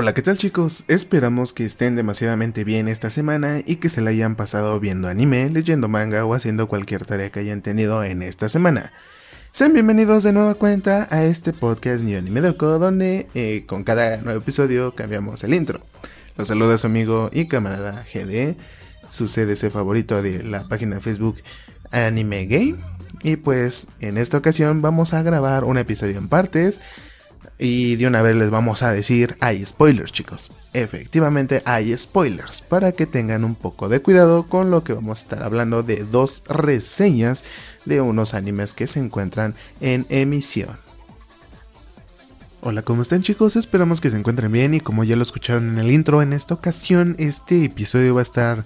Hola, ¿qué tal chicos? Esperamos que estén demasiadamente bien esta semana y que se la hayan pasado viendo anime, leyendo manga o haciendo cualquier tarea que hayan tenido en esta semana. Sean bienvenidos de nueva cuenta a este podcast Ni Anime Doco, donde eh, con cada nuevo episodio cambiamos el intro. Los saluda su amigo y camarada GD, su CDC favorito de la página de Facebook Anime Game. Y pues en esta ocasión vamos a grabar un episodio en partes y de una vez les vamos a decir, hay spoilers chicos. Efectivamente hay spoilers para que tengan un poco de cuidado con lo que vamos a estar hablando de dos reseñas de unos animes que se encuentran en emisión. Hola, ¿cómo están chicos? Esperamos que se encuentren bien y como ya lo escucharon en el intro, en esta ocasión este episodio va a estar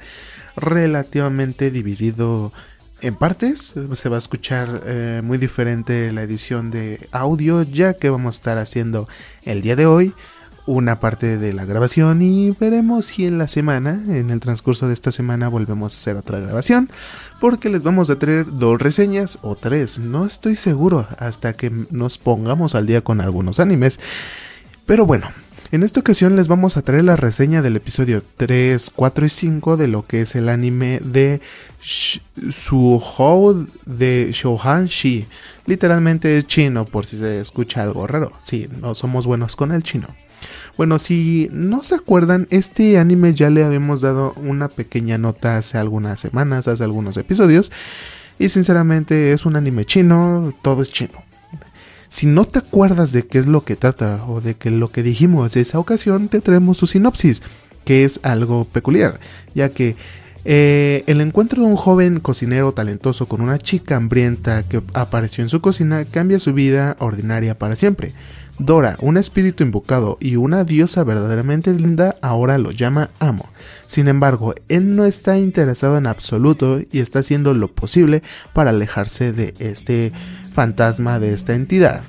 relativamente dividido en partes. Se va a escuchar eh, muy diferente la edición de audio ya que vamos a estar haciendo el día de hoy una parte de la grabación y veremos si en la semana, en el transcurso de esta semana volvemos a hacer otra grabación porque les vamos a traer dos reseñas o tres, no estoy seguro hasta que nos pongamos al día con algunos animes. Pero bueno, en esta ocasión les vamos a traer la reseña del episodio 3, 4 y 5 de lo que es el anime de Suhou de Shouhan Shi. Literalmente es chino por si se escucha algo raro. Sí, no somos buenos con el chino. Bueno, si no se acuerdan, este anime ya le habíamos dado una pequeña nota hace algunas semanas, hace algunos episodios. Y sinceramente es un anime chino, todo es chino. Si no te acuerdas de qué es lo que trata o de que lo que dijimos de esa ocasión, te traemos su sinopsis, que es algo peculiar, ya que eh, el encuentro de un joven cocinero talentoso con una chica hambrienta que apareció en su cocina cambia su vida ordinaria para siempre. Dora, un espíritu invocado y una diosa verdaderamente linda, ahora lo llama amo. Sin embargo, él no está interesado en absoluto y está haciendo lo posible para alejarse de este fantasma de esta entidad.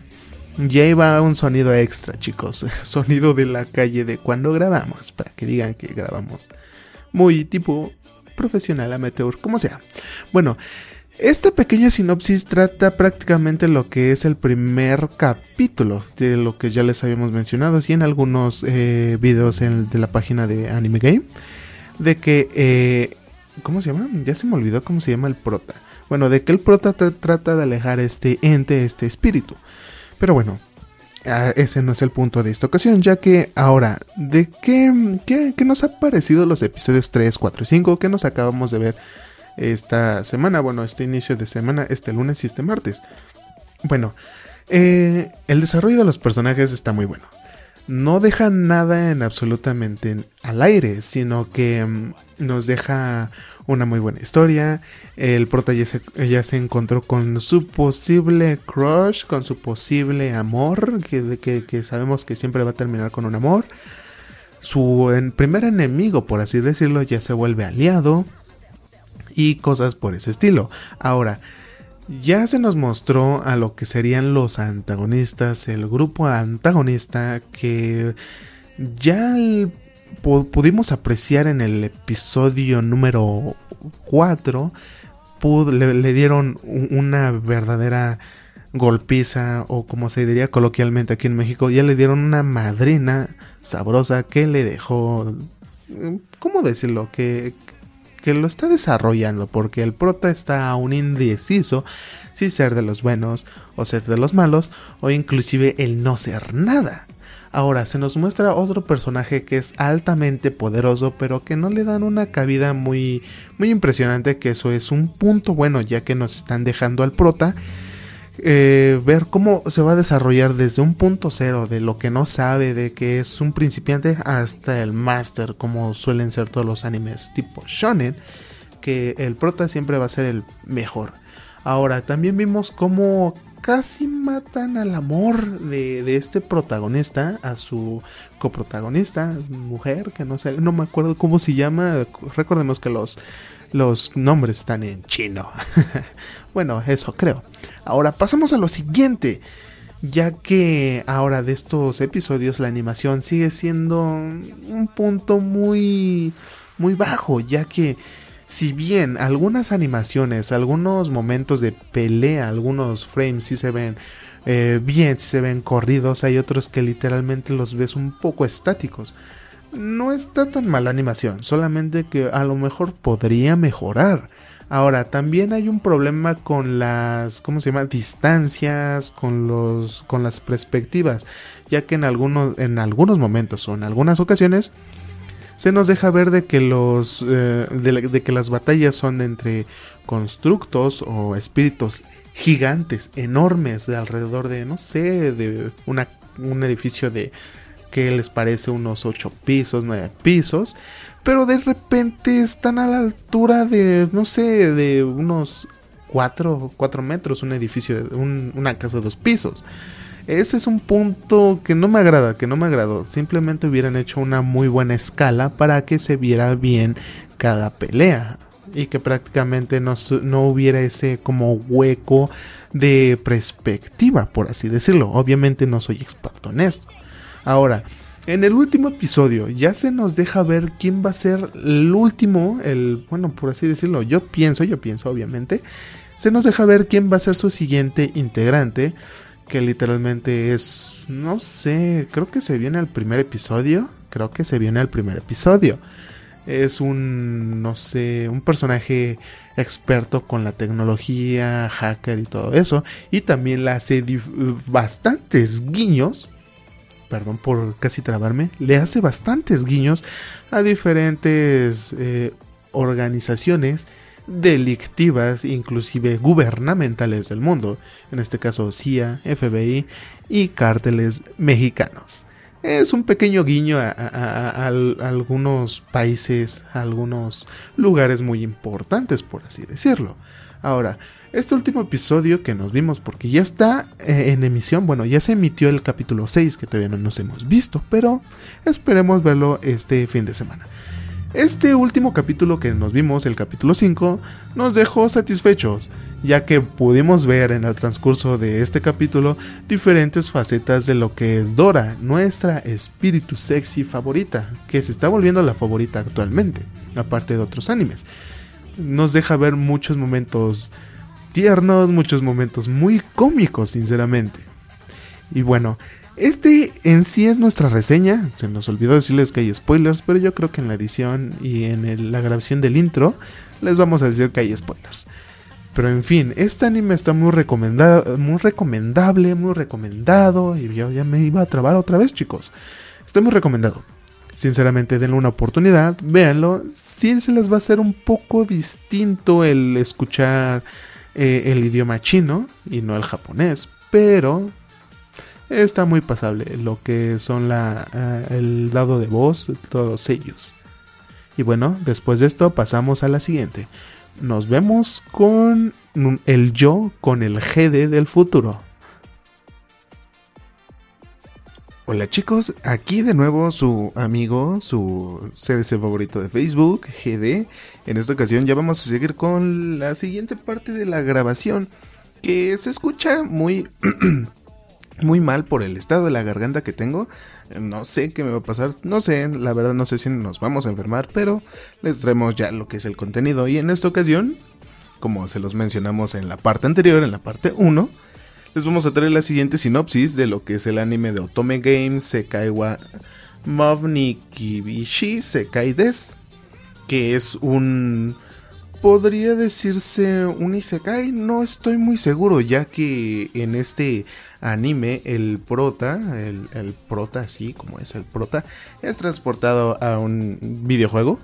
Ya iba un sonido extra, chicos. Sonido de la calle de cuando grabamos, para que digan que grabamos muy tipo profesional amateur, como sea. Bueno, esta pequeña sinopsis trata prácticamente lo que es el primer capítulo de lo que ya les habíamos mencionado, y en algunos eh, videos de la página de Anime Game, de que, eh, ¿cómo se llama? Ya se me olvidó cómo se llama el prota. Bueno, de que el prota trata de alejar este ente, este espíritu. Pero bueno, ese no es el punto de esta ocasión, ya que ahora, ¿de qué, qué, qué nos ha parecido los episodios 3, 4 y 5 que nos acabamos de ver? esta semana, bueno, este inicio de semana, este lunes y este martes. Bueno, eh, el desarrollo de los personajes está muy bueno. No deja nada en absolutamente al aire, sino que mm, nos deja una muy buena historia. El prota ya se, encontró con su posible crush, con su posible amor, que, que, sabemos que siempre va a terminar con un amor. Su primer enemigo, por así decirlo, ya se vuelve aliado y cosas por ese estilo. Ahora, ya se nos mostró a lo que serían los antagonistas, el grupo antagonista que ya pudimos apreciar en el episodio número 4, le, dieron una verdadera golpiza o como se diría coloquialmente aquí en México, ya le dieron una madrina sabrosa que le dejó, ¿cómo decirlo? Que, que lo está desarrollando, porque el prota está aún indeciso si ser de los buenos o ser de los malos, o inclusive el no ser nada. Ahora se nos muestra otro personaje que es altamente poderoso, pero que no le dan una cabida muy, muy impresionante, que eso es un punto bueno, ya que nos están dejando al prota eh, ver cómo se va a desarrollar desde un punto cero, de lo que no sabe, de que es un principiante, hasta el máster, como suelen ser todos los animes tipo shonen, que el prota siempre va a ser el mejor. Ahora, también vimos cómo casi matan al amor de, de, este protagonista, a su coprotagonista, mujer, que no sé, no me acuerdo cómo se llama. Recordemos que los los nombres están en chino. bueno, eso creo. Ahora pasamos a lo siguiente. Ya que ahora de estos episodios la animación sigue siendo un punto muy muy bajo, ya que si bien algunas animaciones, algunos momentos de pelea, algunos frames sí se ven eh, bien, se ven corridos, hay otros que literalmente los ves un poco estáticos. No está tan mala animación, solamente que a lo mejor podría mejorar. Ahora, también hay un problema con las, ¿cómo se llama? Distancias, con los, con las perspectivas, ya que en algunos, en algunos momentos o en algunas ocasiones se nos deja ver de que los, eh, de, que las batallas son entre constructos o espíritus gigantes, enormes, de alrededor de, no sé, de una, un edificio de que les parece unos 8 pisos, 9 pisos, pero de repente están a la altura de, no sé, de unos 4, 4 metros, un edificio, de una casa de dos pisos. Ese es un punto que no me agrada, que no me agradó. Simplemente hubieran hecho una muy buena escala para que se viera bien cada pelea. Y que prácticamente no, no hubiera ese como hueco de perspectiva, por así decirlo. Obviamente no soy experto en esto. Ahora, en el último episodio ya se nos deja ver quién va a ser el último, el, bueno, por así decirlo, yo pienso, yo pienso obviamente, se nos deja ver quién va a ser su siguiente integrante, que literalmente es, no sé, creo que se viene al primer episodio, creo que se viene al primer episodio. Es un, no sé, un personaje experto con la tecnología, hacker y todo eso. Y también le hace bastantes guiños perdón por casi trabarme, le hace bastantes guiños a diferentes eh, organizaciones delictivas, inclusive gubernamentales del mundo, en este caso CIA, FBI y cárteles mexicanos. Es un pequeño guiño a, algunos países, a algunos lugares muy importantes, por así decirlo. Ahora, este último episodio que nos vimos, porque ya está eh, en emisión, bueno, ya se emitió el capítulo 6, que todavía no nos hemos visto, pero esperemos verlo este fin de semana. Este último capítulo que nos vimos, el capítulo 5, nos dejó satisfechos, ya que pudimos ver en el transcurso de este capítulo diferentes facetas de lo que es Dora, nuestra espíritu sexy favorita, que se está volviendo la favorita actualmente, aparte de otros animes. Nos deja ver muchos momentos tiernos, muchos momentos muy cómicos, sinceramente. Y bueno, este en sí es nuestra reseña. Se nos olvidó decirles que hay spoilers, pero yo creo que en la edición y en la grabación del intro les vamos a decir que hay spoilers. Pero en fin, este anime está muy recomendado, muy recomendable, muy recomendado. Y yo ya me iba a trabar otra vez, chicos. Está muy recomendado. Sinceramente, denle una oportunidad, véanlo. Sí se les va a hacer un poco distinto el escuchar eh, el idioma chino y no el japonés, pero está muy pasable lo que son la, eh, el lado de voz, todos ellos. Y bueno, después de esto pasamos a la siguiente. Nos vemos con el yo, con el GD del futuro. Hola chicos, aquí de nuevo su amigo, su CDC favorito de Facebook, GD. En esta ocasión ya vamos a seguir con la siguiente parte de la grabación, que se escucha muy, muy mal por el estado de la garganta que tengo. No sé qué me va a pasar, no sé, la verdad no sé si nos vamos a enfermar, pero les traemos ya lo que es el contenido. Y en esta ocasión, como se los mencionamos en la parte anterior, en la parte 1, les vamos a traer la siguiente sinopsis de lo que es el anime de Otome Games Sekai wa Mavnikibishi Sekai Des, que es un podría decirse un isekai, no estoy muy seguro, ya que en este anime el prota, el, prota así como es el prota, es transportado a un videojuego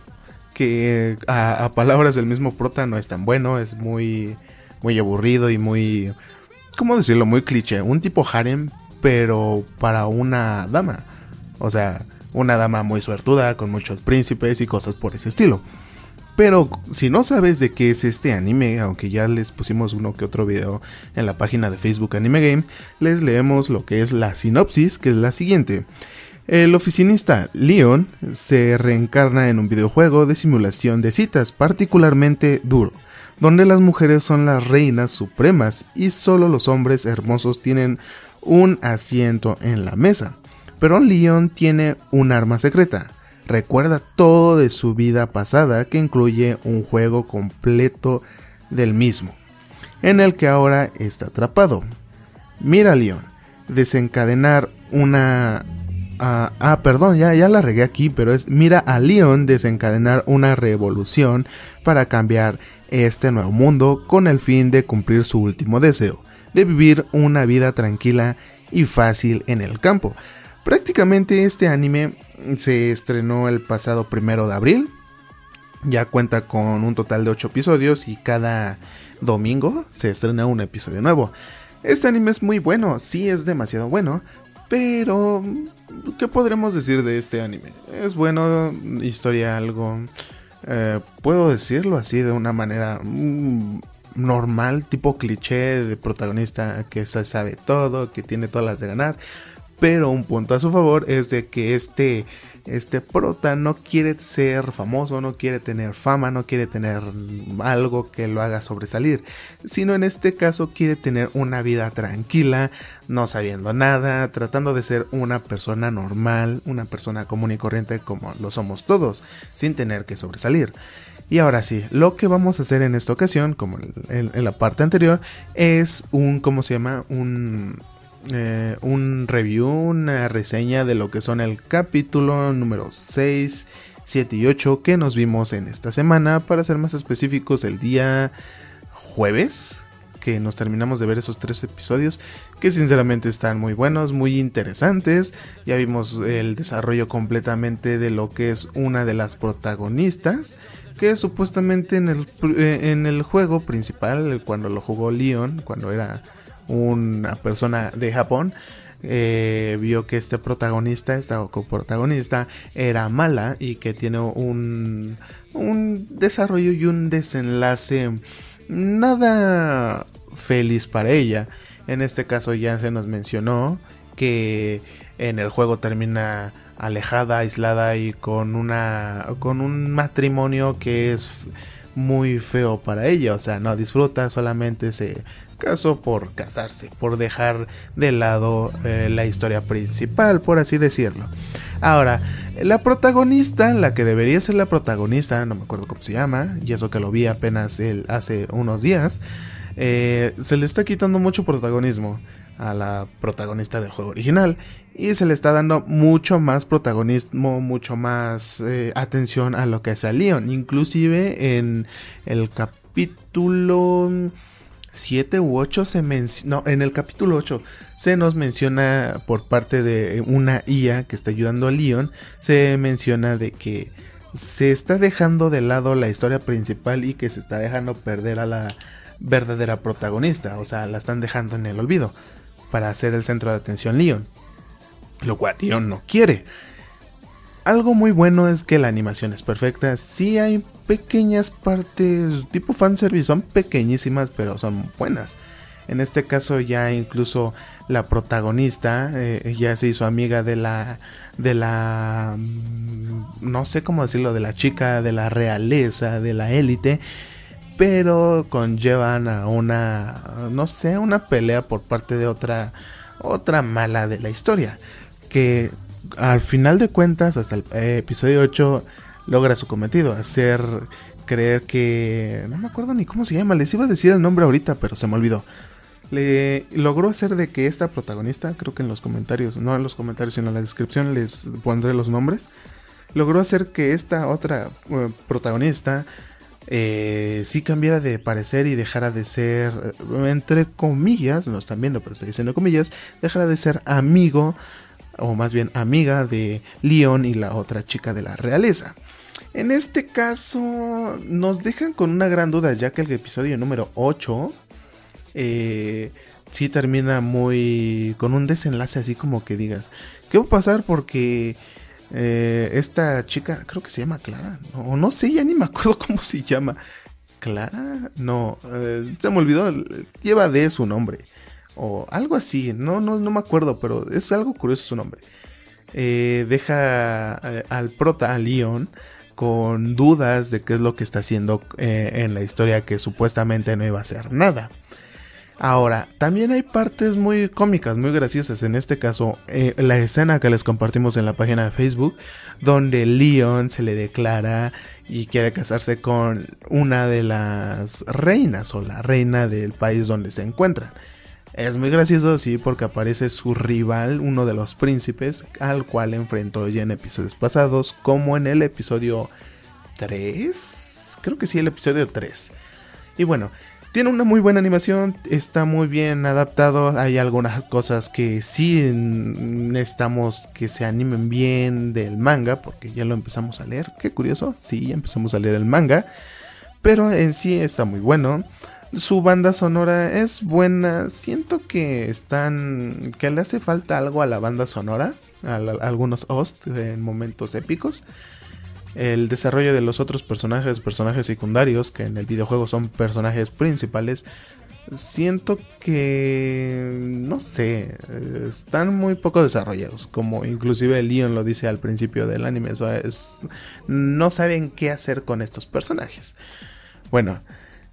que a, palabras del mismo prota no es tan bueno, es muy, muy aburrido y muy ¿cómo decirlo? Muy cliché. Un tipo harem, pero para una dama. O sea, una dama muy suertuda, con muchos príncipes y cosas por ese estilo. Pero si no sabes de qué es este anime, aunque ya les pusimos uno que otro video en la página de Facebook Anime Game, les leemos lo que es la sinopsis, que es la siguiente. El oficinista Leon se reencarna en un videojuego de simulación de citas particularmente duro donde las mujeres son las reinas supremas y solo los hombres hermosos tienen un asiento en la mesa. Pero Leon tiene un arma secreta. Recuerda todo de su vida pasada que incluye un juego completo del mismo, en el que ahora está atrapado. mira Leon desencadenar una... ah, ah, perdón, ya, ya la regué aquí, pero es mira a Leon desencadenar una revolución para cambiar este nuevo mundo con el fin de cumplir su último deseo, de vivir una vida tranquila y fácil en el campo. Prácticamente este anime se estrenó el pasado primero de abril. Ya cuenta con un total de 8 episodios y cada domingo se estrena un episodio nuevo. Este anime es muy bueno, sí es demasiado bueno, pero ¿qué podremos decir de este anime? Es bueno, historia algo... eh, Puedo decirlo así de una manera mm, normal, tipo cliché de protagonista que sabe todo, que tiene todas las de ganar. Pero un punto a su favor es de que este, este prota no quiere ser famoso, no quiere tener fama, no quiere tener algo que lo haga sobresalir, sino en este caso quiere tener una vida tranquila, no sabiendo nada, tratando de ser una persona normal, una persona común y corriente como lo somos todos, sin tener que sobresalir. Y ahora sí, lo que vamos a hacer en esta ocasión, como en, en la parte anterior, es un, ¿cómo se llama? Un, eh, un review, una reseña de lo que son el capítulo número 6, 7 y 8 que nos vimos en esta semana. Para ser más específicos, el día jueves, que nos terminamos de ver esos tres episodios, que sinceramente están muy buenos, muy interesantes. Ya vimos el desarrollo completamente de lo que es una de las protagonistas, que supuestamente en el, eh, en el juego principal, cuando lo jugó Leon, cuando era una persona de Japón, eh, vio que este protagonista, esta coprotagonista, era mala y que tiene un, un desarrollo y un desenlace nada feliz para ella. En este caso ya se nos mencionó que en el juego termina alejada, aislada y con una con un matrimonio que es muy feo para ella, o sea, no disfruta, solamente se casó por casarse, por dejar de lado eh, la historia principal, por así decirlo. Ahora, la protagonista, la que debería ser la protagonista, no me acuerdo cómo se llama, y eso que lo vi apenas el, hace unos días, eh, se le está quitando mucho protagonismo a la protagonista del juego original y se le está dando mucho más protagonismo, mucho más eh, atención a lo que hace a Leon, inclusive en el capítulo 7 u 8 se menciona, no, en el capítulo 8 se nos menciona por parte de una IA que está ayudando a Leon, se menciona de que se está dejando de lado la historia principal y que se está dejando perder a la verdadera protagonista, o sea, la están dejando en el olvido para hacer el centro de atención Leon, lo cual Leon no quiere. Algo muy bueno es que la animación es perfecta, sí hay pequeñas partes tipo fanservice, son pequeñísimas pero son buenas. En este caso ya incluso la protagonista eh, ya se hizo amiga de la de la mm, no sé cómo decirlo de la chica de la realeza de la élite pero conllevan a una no sé una pelea por parte de otra otra mala de la historia que al final de cuentas hasta el eh, episodio 8 logra su cometido hacer creer que no me acuerdo ni cómo se llama les iba a decir el nombre ahorita pero se me olvidó. Le logró hacer de que esta protagonista, creo que en los comentarios, no en los comentarios, sino en la descripción les pondré los nombres, logró hacer que esta otra uh, protagonista eh, sí cambiara de parecer y dejara de ser, eh, entre comillas, no están viendo, pero estoy diciendo comillas, dejara de ser amigo, o más bien amiga de Leon y la otra chica de la realeza. En este caso nos dejan con una gran duda ya que el episodio número 8 eh, sí termina muy con un desenlace así como que digas, ¿qué va a pasar? Porque eh, esta chica, creo que se llama Clara, o no, sé, ya ni me acuerdo cómo se llama. Clara, no, eh, se me olvidó, lleva de su nombre, o algo así, no, no, no me acuerdo, pero es algo curioso su nombre. Eh, deja eh, al prota, a Leon, con dudas de qué es lo que está haciendo eh, en la historia que supuestamente no iba a hacer nada. Ahora, también hay partes muy cómicas, muy graciosas. En este caso, la escena que les compartimos en la página de Facebook, donde Leon se le declara y quiere casarse con una de las reinas o la reina del país donde se encuentran. Es muy gracioso, sí, porque aparece su rival, uno de los príncipes, al cual enfrentó ya en episodios pasados, como en el episodio 3. Creo que sí, el episodio 3. Y bueno, tiene una muy buena animación, está muy bien adaptado. Hay algunas cosas que sí necesitamos que se animen bien del manga, porque ya lo empezamos a leer. Qué curioso, sí, ya empezamos a leer el manga. Pero en sí está muy bueno. Su banda sonora es buena. Siento que están. que le hace falta algo a la banda sonora. A, algunos hosts en momentos épicos. El desarrollo de los otros personajes, personajes secundarios, que en el videojuego son personajes principales. Siento que. no sé. Están muy poco desarrollados. Como inclusive Leon lo dice al principio del anime. es, no saben qué hacer con estos personajes. Bueno,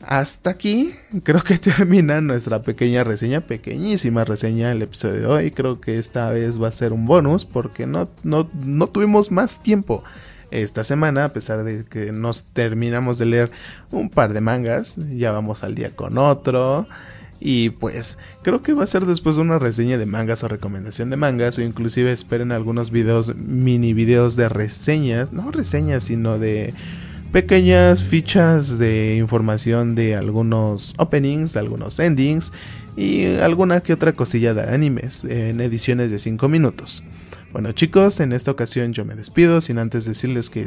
hasta aquí creo que termina nuestra pequeña reseña, pequeñísima reseña del episodio de hoy. Creo que esta vez va a ser un bonus porque no, no, no tuvimos más tiempo esta semana, a pesar de que nos terminamos de leer un par de mangas, ya vamos al día con otro. Y pues creo que va a ser después una reseña de mangas o recomendación de mangas o inclusive esperen algunos videos, mini videos de reseñas, no reseñas, sino de pequeñas fichas de información de algunos openings, algunos endings y alguna que otra cosilla de animes en ediciones de 5 minutos. Bueno chicos, en esta ocasión yo me despido sin antes decirles que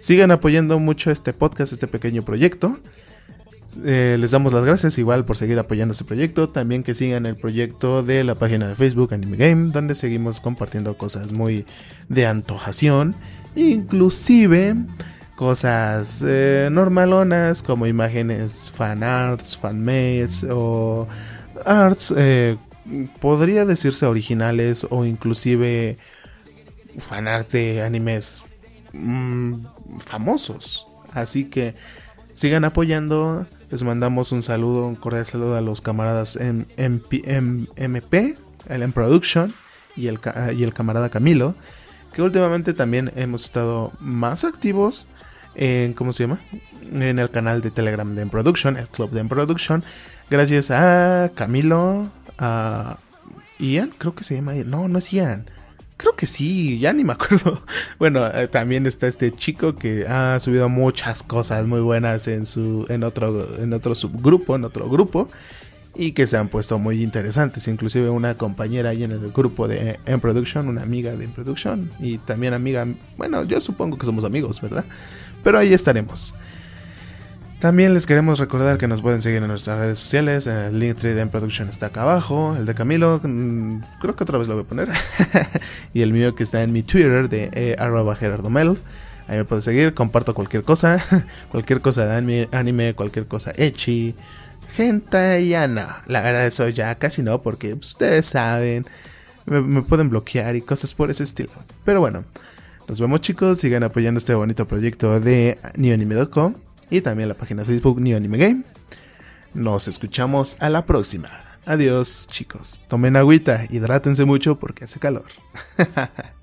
sigan apoyando mucho este podcast, este pequeño proyecto. Eh, les damos las gracias igual por seguir apoyando este proyecto. También que sigan el proyecto de la página de Facebook Anime Game, donde seguimos compartiendo cosas muy de antojación. Inclusive cosas eh, normalonas como imágenes fan arts, fan mates o arts, eh, podría decirse originales o inclusive fan arts de animes mm, famosos. Así que sigan apoyando. Les mandamos un saludo, un cordial saludo a los camaradas en, MP, el en Production y el, y el camarada Camilo, que últimamente también hemos estado más activos en, ¿cómo se llama? En el canal de Telegram de Production, el club de Production. Gracias a Camilo, a Ian, creo que se llama Ian. No, no es Ian. Creo que sí, ya ni me acuerdo. Bueno, eh, también está este chico que ha subido muchas cosas muy buenas en su en otro en otro subgrupo, en otro grupo y que se han puesto muy interesantes. Inclusive una compañera ahí en el grupo de En Production, una amiga de En Production y también amiga, bueno, yo supongo que somos amigos, ¿verdad? Pero ahí estaremos. También les queremos recordar que nos pueden seguir en nuestras redes sociales. El link de En Production está acá abajo. El de Camilo, mm, creo que otra vez lo voy a poner. y el mío que está en mi Twitter de eh, arroba Mel. Ahí me pueden seguir. Comparto cualquier cosa. cualquier cosa de anime, cualquier cosa echi. Gente, ya no. La verdad, eso ya casi no, porque ustedes saben. Me, pueden bloquear y cosas por ese estilo. Pero bueno. Nos vemos chicos, sigan apoyando este bonito proyecto de New Anime Doco y también la página de Facebook New Anime Game. Nos escuchamos a la próxima. Adiós chicos, tomen agüita, hidrátense mucho porque hace calor.